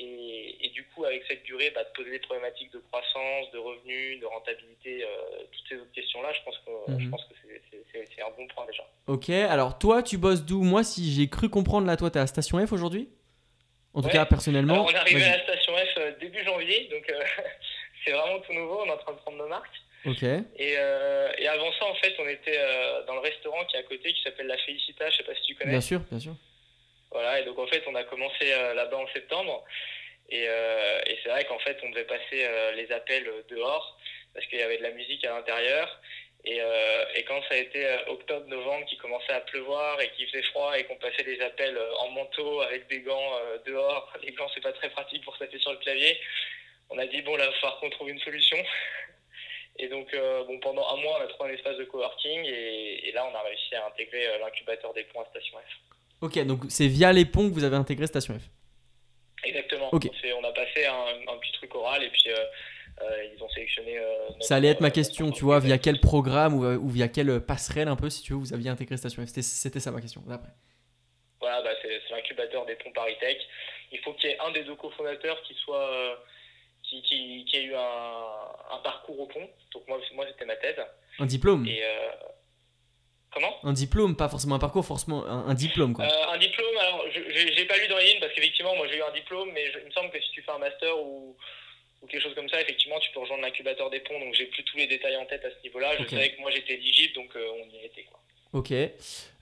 et, du coup avec cette durée, bah, te poser des problématiques de croissance, de revenus, de rentabilité, euh, toutes ces autres questions-là, je pense que, je mhm. pense que c'est un bon point déjà. Ok, alors toi tu bosses d'où? Moi si j'ai cru comprendre là, toi tu es à Station F aujourd'hui? En tout cas, personnellement. on est arrivé à la station F début janvier, donc c'est vraiment tout nouveau. On est en train de prendre nos marques. Ok. Et, et avant ça, en fait, on était dans le restaurant qui est à côté, qui s'appelle La Félicita. Je sais pas si tu connais. Bien sûr, bien sûr. Voilà, et donc en fait, on a commencé là-bas en septembre. Et, et c'est vrai qu'en fait, on devait passer les appels dehors parce qu'il y avait de la musique à l'intérieur. Et, euh, quand ça a été euh, octobre-novembre, qui commençait à pleuvoir et qui faisait froid et qu'on passait des appels euh, en manteau avec des gants dehors, les gants c'est pas très pratique pour taper sur le clavier, on a dit bon là il va falloir qu'on trouve une solution. Et donc bon pendant un mois on a trouvé un espace de coworking et, et là on a réussi à intégrer l'incubateur des ponts à Station F. Ok donc c'est via les ponts que vous avez intégré Station F. Exactement. On, on, a passé un, un, petit truc oral et puis euh, ils ont sélectionné. Euh, ça allait être ma question, tu vois, via quel programme ou, via quelle passerelle un peu, si tu veux, vous aviez intégré Station F. C'était ça ma question. Après. Voilà, bah, c'est l'incubateur des ponts Paris Il faut qu'il y ait un des deux cofondateurs qui soit euh, qui, qui, qui, ait eu un, un, parcours au pont. Donc moi, moi c'était ma thèse. Un diplôme. Et comment Un diplôme, pas forcément un parcours, forcément un, diplôme quoi. un diplôme. Alors, j'ai pas lu dans les lignes parce qu'effectivement, moi j'ai eu un diplôme, mais il me semble que si tu fais un master ou ou quelque chose comme ça, effectivement, tu peux rejoindre l'incubateur des ponts. Donc, j'ai plus tous les détails en tête à ce niveau-là. Je savais que moi, j'étais éligible, donc euh, on y était. Quoi. Ok.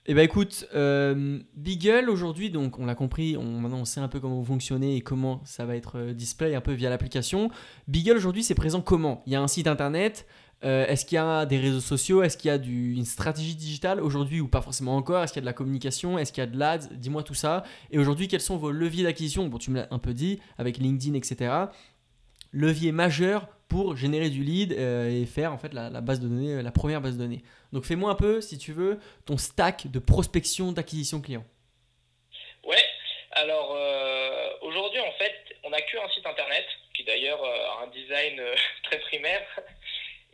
Eh ben écoute, euh, Beagle aujourd'hui, donc on l'a compris, on, maintenant on sait un peu comment vous fonctionnez et comment ça va être euh, display un peu via l'application. Beagle aujourd'hui, c'est présent comment? Il y a un site internet. Est-ce qu'il y a des réseaux sociaux? Est-ce qu'il y a une stratégie digitale aujourd'hui ou pas forcément encore? Est-ce qu'il y a de la communication? Est-ce qu'il y a de l'ads? Dis-moi tout ça. Et aujourd'hui, quels sont vos leviers d'acquisition? Bon, tu me l'as un peu dit avec LinkedIn, etc levier majeur pour générer du lead euh, et faire en fait la, base de données, euh, la première base de données. Donc fais-moi un peu, si tu veux, ton stack de prospection d'acquisition client. Ouais, alors euh, aujourd'hui en fait, on n'a qu'un site internet qui d'ailleurs a un design très primaire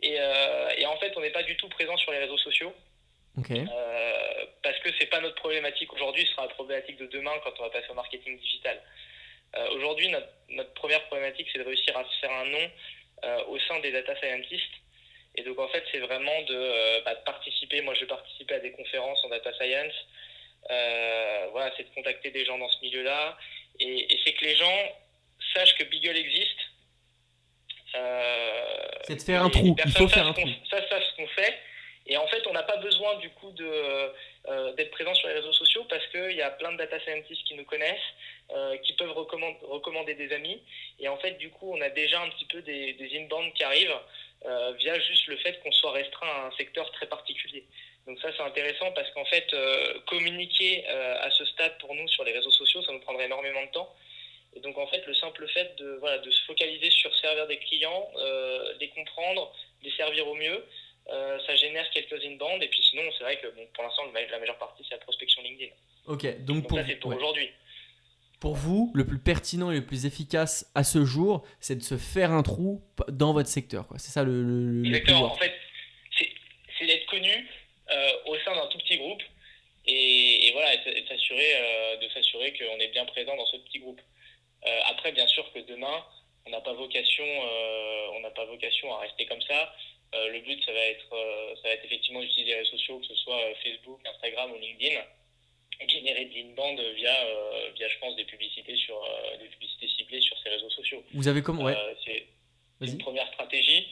et, et, en fait on n'est pas du tout présent sur les réseaux sociaux. parce que c'est pas notre problématique aujourd'hui, ce sera la problématique de demain quand on va passer au marketing digital. Euh, aujourd'hui, notre, première problématique, c'est de réussir à se faire un nom euh, au sein des data scientists. Et donc, en fait, c'est vraiment de, euh, bah, participer. Moi, je vais participer à des conférences en data science. voilà, c'est de contacter des gens dans ce milieu-là. Et, c'est que les gens sachent que Beagle existe. C'est de faire un trou. Il faut faire un trou. Ça, ça, ce qu'on fait. Et en fait, on n'a pas besoin du coup de euh, d'être présent sur les réseaux sociaux parce qu'il y a plein de data scientists qui nous connaissent, euh, qui peuvent recommander, recommander des amis. Et en fait, du coup, on a déjà un petit peu des, des inbounds qui arrivent euh, via juste le fait qu'on soit restreint à un secteur très particulier. Donc ça, c'est intéressant parce qu'en fait, communiquer à ce stade pour nous sur les réseaux sociaux, ça nous prendrait énormément de temps. Et donc en fait, le simple fait de, voilà, de se focaliser sur servir des clients, les comprendre, les servir au mieux, euh, ça génère quelques inbound et puis sinon c'est vrai que bon, pour l'instant la majeure partie c'est la prospection LinkedIn. Ok, donc, pour, pour aujourd'hui. Pour vous, le plus pertinent et le plus efficace à ce jour, c'est de se faire un trou dans votre secteur. C'est ça le, le Exactement. en fait, c'est d'être connu euh, au sein d'un tout petit groupe et, voilà, et euh, de s'assurer qu'on est bien présent dans ce petit groupe. Après, bien sûr que demain, on n'a pas vocation, on n'a pas vocation à rester comme ça. Euh, le but, ça va être, euh, ça va être effectivement d'utiliser les réseaux sociaux, que ce soit euh, Facebook, Instagram ou LinkedIn, et générer de l'inbound via, via, je pense, des publicités, sur, des publicités ciblées sur ces réseaux sociaux. Vous avez comment ouais. C'est une première stratégie.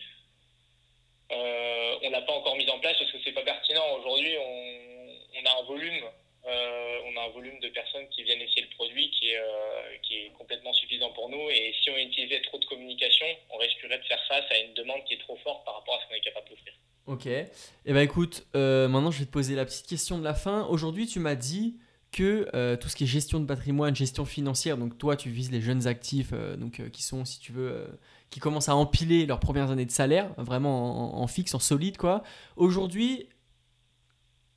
on n'a pas encore mis en place parce que c'est pas pertinent. Aujourd'hui, on, on, a un volume euh, on a un volume de personnes qui viennent essayer le produit qui est, euh, qui est complètement suffisant pour nous. Et si on utilisait trop de communication, on risquerait de faire face à une demande qui est trop forte par rapport à ce qu'on est capable d'offrir. Ok. Et eh ben écoute, euh, maintenant je vais te poser la petite question de la fin. Aujourd'hui, tu m'as dit que tout ce qui est gestion de patrimoine, gestion financière, donc toi tu vises les jeunes actifs, donc qui sont, si tu veux, qui commencent à empiler leurs premières années de salaire, vraiment en, en fixe, en solide quoi. Aujourd'hui,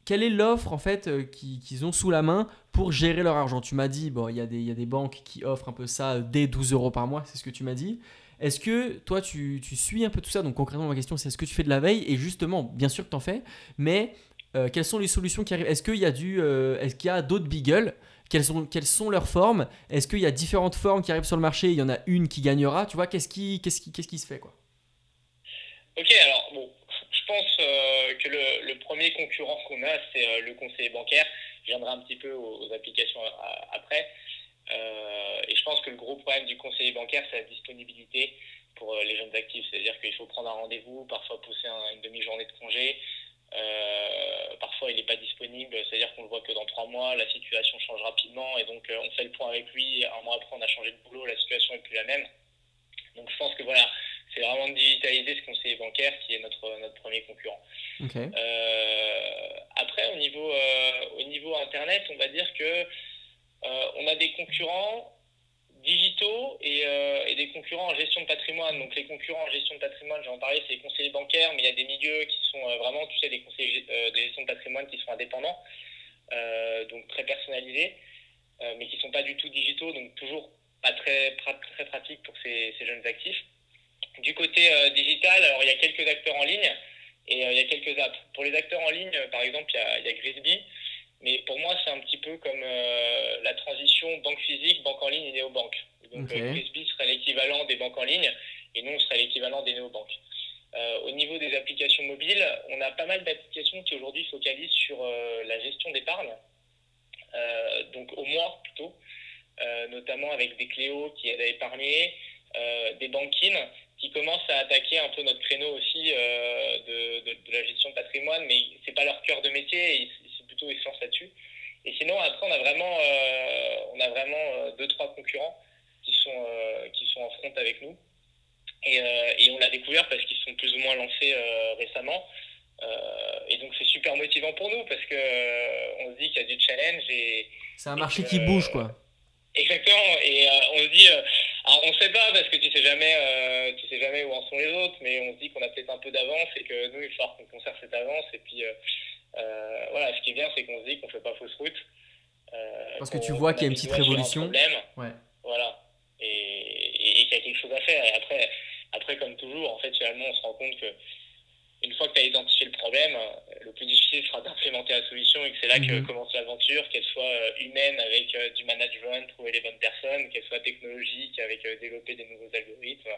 quelle est l'offre en fait euh, qu'ils ont sous la main pour gérer leur argent? Tu m'as dit, bon, il y, a des, banques qui offrent un peu ça dès 12 euros par mois, c'est ce que tu m'as dit. Est-ce que toi, tu, suis un peu tout ça? Donc concrètement, ma question, c'est est-ce que tu fais de la veille? Et justement, bien sûr que tu en fais, mais euh, quelles sont les solutions qui arrivent? Est-ce qu'il y a, euh, d'autres Beagle quelles sont, leurs formes? Est-ce qu'il y a différentes formes qui arrivent sur le marché? Il y en a une qui gagnera Tu vois, qu'est-ce qui, se fait Ok, alors bon, pense euh, que le, premier concurrent qu'on a, c'est euh, le conseiller bancaire. Je viendrai un petit peu aux, applications après. Euh, et je pense que le gros problème du conseiller bancaire, c'est la disponibilité pour les jeunes actifs. C'est-à-dire qu'il faut prendre un rendez-vous, parfois pousser une demi-journée de congé. parfois, il n'est pas disponible, c'est-à-dire qu'on le voit que dans trois mois, la situation change rapidement et donc on fait le point avec lui. Un mois après, on a changé de boulot, la situation n'est plus la même. Donc je pense que voilà, c'est vraiment de digitaliser ce conseiller bancaire qui est notre, notre premier concurrent. Euh, après, au niveau, euh, au niveau Internet, on va dire que euh, on a des concurrents digitaux et, et, des concurrents en gestion de patrimoine. Donc les concurrents en gestion de patrimoine, j'en parlais, c'est les conseillers bancaires, mais il y a des milieux qui sont vraiment, tu sais, des conseillers de gestion de patrimoine qui sont indépendants, donc très personnalisés, mais qui ne sont pas du tout digitaux, donc toujours pas très, très pratique pour ces, ces jeunes actifs. Du côté euh, digital, alors il y a quelques acteurs en ligne et euh, il y a quelques apps. Pour les acteurs en ligne, par exemple, il y a, il y a Grisby, mais pour moi, c'est un petit peu comme euh, la transition banque physique, banque en ligne et néobanque. Donc Grisby serait l'équivalent des banques en ligne et nous, on serait l'équivalent des néobanques. au niveau des applications mobiles, on a pas mal d'applications qui aujourd'hui focalisent sur la gestion d'épargne, donc au mois plutôt, notamment avec des Cléo qui aident à épargner, des banquines qui commencent à attaquer un peu notre créneau aussi euh, de, de, la gestion de patrimoine, mais c'est pas leur cœur de métier, et c'est plutôt essence là-dessus. Et sinon, après, on a vraiment, euh, on a vraiment euh, deux, trois concurrents qui sont, qui sont en front avec nous. Et, et on l'a découvert parce qu'ils sont plus ou moins lancés récemment. et donc, c'est super motivant pour nous parce que on se dit qu'il y a du challenge. et C'est un marché qui bouge, quoi. Exactement. Et on se dit alors on sait pas parce que tu sais jamais, euh, tu sais jamais où en sont les autres, mais on se dit qu'on a peut-être un peu d'avance et que nous il va falloir qu'on conserve cette avance. Et puis euh, euh, voilà, ce qui est bien, c'est qu'on se dit qu'on fait pas fausse route. parce que tu vois qu'il y a une petite révolution. Ouais. Voilà. Et, et, qu'il y a quelque chose à faire. Et après, après comme toujours, en fait, finalement, on se rend compte que une fois que tu as identifié le problème, le plus difficile sera d'implémenter la solution et que c'est là que mhm. commence l'aventure, qu'elle soit euh, humaine avec euh, du management, trouver les bonnes personnes, qu'elle soit technologique avec euh, développer des nouveaux algorithmes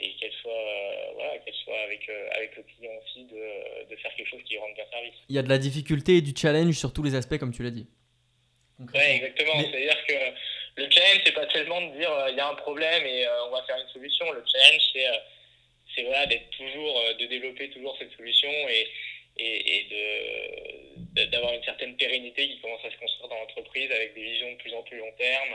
et qu'elle soit, voilà, qu'elle soit avec, avec le client aussi de, de, faire quelque chose qui rende bien service. Il y a de la difficulté et du challenge sur tous les aspects comme tu l'as dit. Oui, exactement. C'est-à-dire que le challenge, c'est pas tellement de dire il y a un problème et on va faire une solution. Le challenge, c'est c'est voilà, d'être toujours, euh, de développer toujours cette solution et, et, de, d'avoir une certaine pérennité qui commence à se construire dans l'entreprise avec des visions de plus en plus long terme,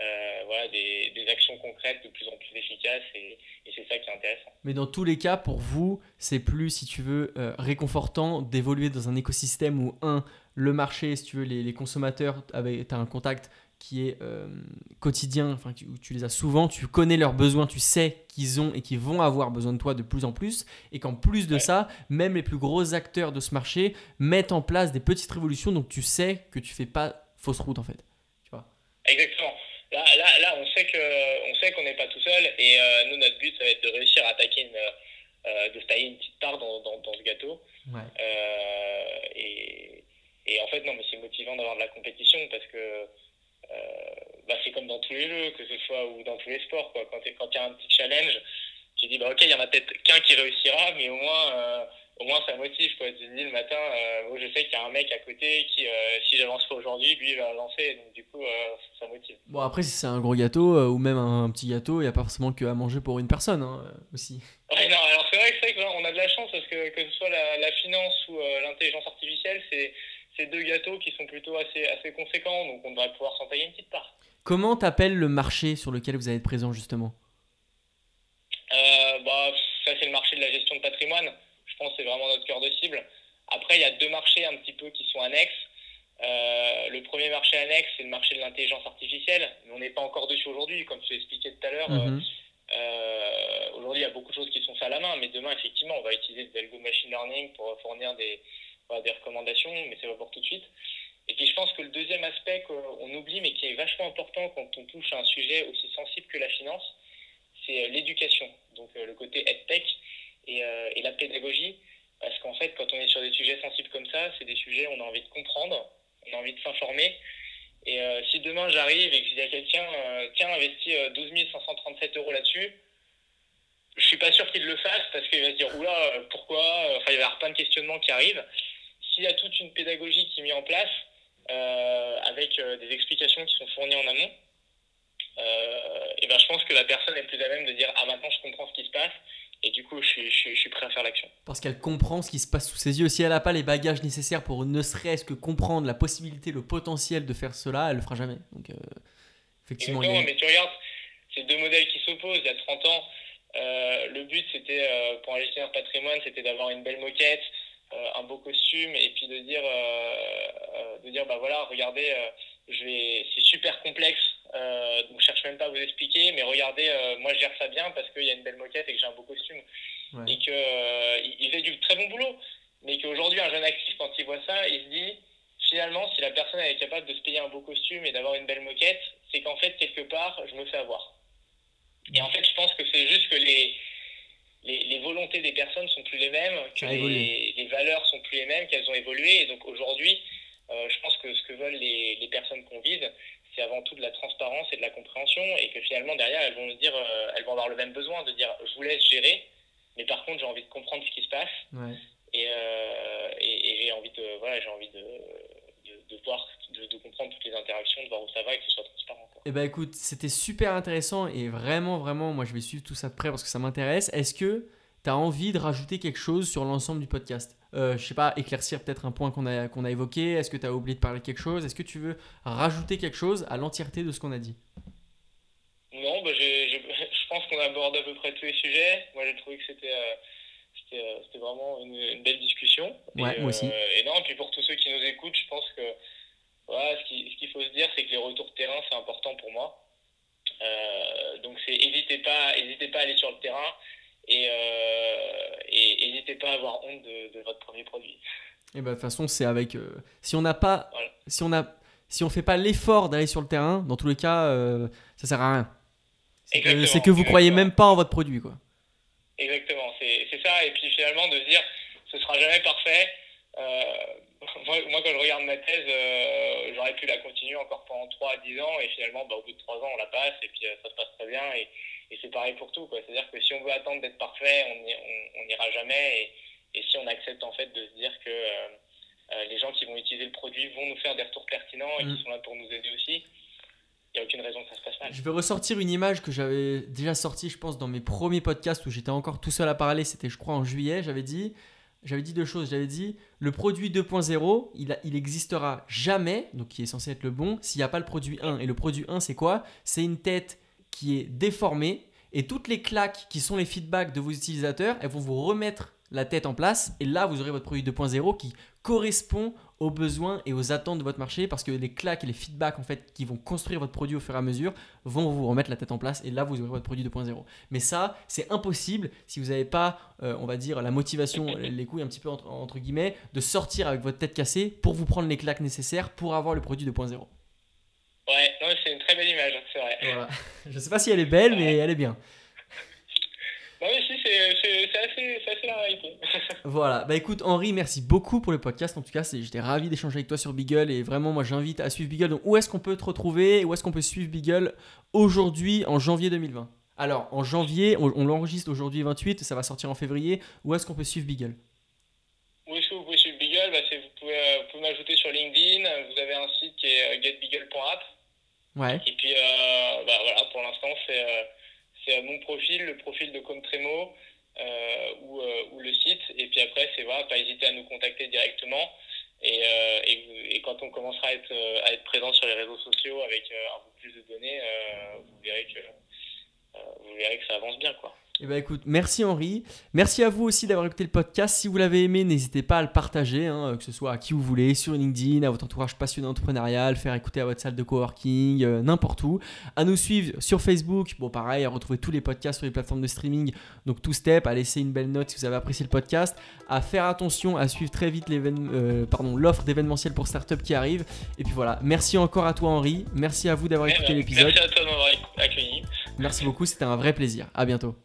euh, voilà, des, des, actions concrètes de plus en plus efficaces et, et, c'est ça qui est intéressant. Mais dans tous les cas, pour vous, c'est plus, si tu veux, euh, réconfortant d'évoluer dans un écosystème où, un, le marché, si tu veux, les, les consommateurs, tu as un contact qui est euh, quotidien, enfin, où tu les as souvent, tu connais leurs besoins, tu sais qu'ils ont et qu'ils vont avoir besoin de toi de plus en plus, et qu'en plus de ça, même les plus gros acteurs de ce marché mettent en place des petites révolutions, donc tu sais que tu fais pas fausse route en fait. Tu vois? Exactement. Là, là, là, on sait que on sait qu'on n'est pas tout seul, et euh, nous notre but ça va être de réussir à attaquer une, euh, de tailler une petite part dans, dans, dans ce gâteau. Ouais. et, et en fait non, mais c'est motivant d'avoir de la compétition parce que euh, bah, c'est comme dans tous les jeux, que ce soit ou dans tous les sports. Quoi. Quand il y a un petit challenge, tu dis, bah, ok, il y en a peut-être qu'un qui réussira, mais au moins, euh, au moins ça motive. Quoi. Tu te dis le matin, euh, je sais qu'il y a un mec à côté qui, si j'avance pas aujourd'hui, lui, il va lancer. Donc, du coup, ça motive. Bon, après, si c'est un gros gâteau ou même un, petit gâteau, il n'y a pas forcément que à manger pour une personne hein, aussi. Ouais, non, alors c'est vrai que, c'est qu'on a de la chance parce que que ce soit la, la finance ou l'intelligence artificielle, c'est c'est deux gâteaux qui sont plutôt assez, assez conséquents, donc on devrait pouvoir s'en tailler une petite part. Comment t'appelles le marché sur lequel vous allez être présent justement? Euh, bah, Ça c'est le marché de la gestion de patrimoine, je pense que c'est vraiment notre cœur de cible. Après il y a deux marchés un petit peu qui sont annexes. Euh, le premier marché annexe, c'est le marché de l'intelligence artificielle, on n'est pas encore dessus aujourd'hui, comme tu expliqué tout à l'heure. Mhm. Euh, aujourd'hui, il y a beaucoup de choses qui sont faites à la main, mais demain, effectivement, on va utiliser des algos machine learning pour fournir des, des recommandations, mais c'est pas pour tout de suite. Et puis je pense que le deuxième aspect qu'on oublie, mais qui est vachement important quand on touche à un sujet aussi sensible que la finance, c'est euh, l'éducation, donc euh, le côté EdTech et, euh, et la pédagogie. Parce qu'en fait, quand on est sur des sujets sensibles comme ça, c'est des sujets où on a envie de comprendre, on a envie de s'informer. Et si demain j'arrive et que je dis à quelqu'un, tiens, investis 12 537 euros là-dessus, je suis pas sûr qu'il le fasse parce qu'il va se dire, oula, pourquoi? Enfin, il va y avoir plein de questionnements qui arrivent s'il y a toute une pédagogie qui est mise en place, euh, avec euh, des explications qui sont fournies en amont, et ben, je pense que la personne est plus à même de dire Ah, maintenant je comprends ce qui se passe. Et du coup, je suis, je, suis prêt à faire l'action. Parce qu'elle comprend ce qui se passe sous ses yeux. Si elle n'a pas les bagages nécessaires pour ne serait-ce que comprendre la possibilité, le potentiel de faire cela, elle le fera jamais. Donc, effectivement. mais tu regardes, c'est deux modèles qui s'opposent. Il y a 30 ans, euh, le but, c'était, euh, pour un gestionnaire patrimoine, c'était d'avoir une belle moquette, euh, un beau costume, et puis de dire, de dire bah voilà, regardez, je vais, c'est super complexe, donc je cherche même pas à vous expliquer, mais regardez, moi je gère ça bien parce qu'il y a une belle moquette et que j'ai un beau costume. Et qu'il il fait du très bon boulot. Mais qu'aujourd'hui, un jeune actif, quand il voit ça, il se dit, finalement, si la personne est capable de se payer un beau costume et d'avoir une belle moquette, c'est qu'en fait, quelque part, je me fais avoir. Et en fait, je pense que c'est juste que les, les, volontés des personnes sont plus les mêmes, que les, les, valeurs sont plus les mêmes, qu'elles ont évolué. Et donc aujourd'hui, euh, je pense que ce que veulent les, les personnes qu'on vise, c'est avant tout de la transparence et de la compréhension, et que finalement derrière, elles vont nous dire, euh, elles vont avoir le même besoin de dire, je vous laisse gérer, mais par contre, j'ai envie de comprendre ce qui se passe, et, euh, et, et j'ai envie de, voilà, j'ai envie de, de, de voir, de, de, comprendre toutes les interactions, de voir où ça va, et que ce soit transparent. Eh ben écoute, c'était super intéressant et vraiment, vraiment, moi je vais suivre tout ça de près parce que ça m'intéresse. Est-ce que tu as envie de rajouter quelque chose sur l'ensemble du podcast? Euh, Je sais pas, éclaircir peut-être un point qu'on a, qu'on a évoqué. Est-ce que tu as oublié de parler de quelque chose? Est-ce que tu veux rajouter quelque chose à l'entièreté de ce qu'on a dit? Non, bah je pense qu'on aborde à peu près tous les sujets. Moi j'ai trouvé que c'était. Euh, euh, c'était vraiment une, belle discussion. Ouais, et, moi aussi. et non, puis pour tous ceux qui nous écoutent, je pense que voilà, ce qu'il faut se dire, c'est que les retours de terrain, c'est important pour moi. Euh, donc, c'est n'hésitez pas, hésitez pas à aller sur le terrain et n'hésitez pas à avoir honte de, votre premier produit. Et bah, de toute façon, c'est avec. Euh, si on n'a pas. Si on a. Si on fait pas l'effort d'aller sur le terrain, dans tous les cas, euh, ça sert à rien. C'est que, que, vous croyez même pas en votre produit, quoi. Exactement, c'est ça. Et puis finalement, de se dire, ce sera jamais parfait. Euh, moi, quand je regarde ma thèse, euh, j'aurais pu la continuer encore pendant 3 à 10 ans et finalement, bah, au bout de 3 ans, on la passe et puis euh, ça se passe très bien. Et, et c'est pareil pour tout. C'est-à-dire que si on veut attendre d'être parfait, on n'ira jamais. Et, et, si on accepte en fait de se dire que euh, les gens qui vont utiliser le produit vont nous faire des retours pertinents et qui mm. sont là pour nous aider aussi, il n'y a aucune raison que ça se passe mal. Je vais ressortir une image que j'avais déjà sortie, je pense, dans mes premiers podcasts où j'étais encore tout seul à parler. C'était, je crois, en juillet. J'avais dit j'avais dit deux choses. J'avais dit le produit 2.0, il, il existera jamais, donc qui est censé être le bon, s'il n'y a pas le produit 1. Et le produit 1, c'est quoi? C'est une tête qui est déformée et toutes les claques qui sont les feedbacks de vos utilisateurs, elles vont vous remettre la tête en place et là vous aurez votre produit 2.0 qui correspond aux besoins et aux attentes de votre marché parce que les claques et les feedbacks en fait qui vont construire votre produit au fur et à mesure vont vous remettre la tête en place et là vous aurez votre produit 2.0. Mais ça, c'est impossible si vous n'avez pas, euh, on va dire, la motivation, les couilles un petit peu entre, entre, guillemets, de sortir avec votre tête cassée pour vous prendre les claques nécessaires pour avoir le produit 2.0. Ouais, c'est une très belle image, c'est vrai. Voilà. Je sais pas si elle est belle, mais elle est bien. Bah oui, si, c'est assez, assez, la réalité. voilà, bah écoute Henri, merci beaucoup pour le podcast. En tout cas, j'étais ravi d'échanger avec toi sur Beagle et vraiment, moi j'invite à suivre Beagle. Donc, où est-ce qu'on peut te retrouver Où est-ce qu'on peut suivre Beagle aujourd'hui en janvier 2020 Alors, en janvier, on, l'enregistre aujourd'hui 28, ça va sortir en février. Où est-ce qu'on peut suivre Beagle? Où est-ce que vous pouvez suivre Beagle? Bah, Vous pouvez, euh, pouvez m'ajouter sur LinkedIn. Vous avez un site qui est euh, getbeagle.app. Ouais. Et puis, euh, bah, voilà, pour l'instant, c'est c'est mon profil, le profil de Comtremo euh, ou, euh, ou, le site. Et puis après, c'est voilà, pas hésiter à nous contacter directement. Et, euh, et, quand on commencera à être, à être présent sur les réseaux sociaux avec un peu plus de données, vous verrez que vous verrez que ça avance bien, quoi. Eh ben écoute, merci Henri. Merci à vous aussi d'avoir écouté le podcast. Si vous l'avez aimé, n'hésitez pas à le partager, hein, que ce soit à qui vous voulez, sur LinkedIn, à votre entourage passionné entrepreneurial, faire écouter à votre salle de coworking, euh, n'importe où. À nous suivre sur Facebook. Bon, pareil, à retrouver tous les podcasts sur les plateformes de streaming. Donc, tout step, à laisser une belle note si vous avez apprécié le podcast. À faire attention, à suivre très vite euh, l'offre d'événementiel pour startup qui arrive. Et puis voilà, merci encore à toi Henri. Merci à vous d'avoir eh écouté ben, l'épisode. Merci à toi accueilli. Merci beaucoup, c'était un vrai plaisir. À bientôt.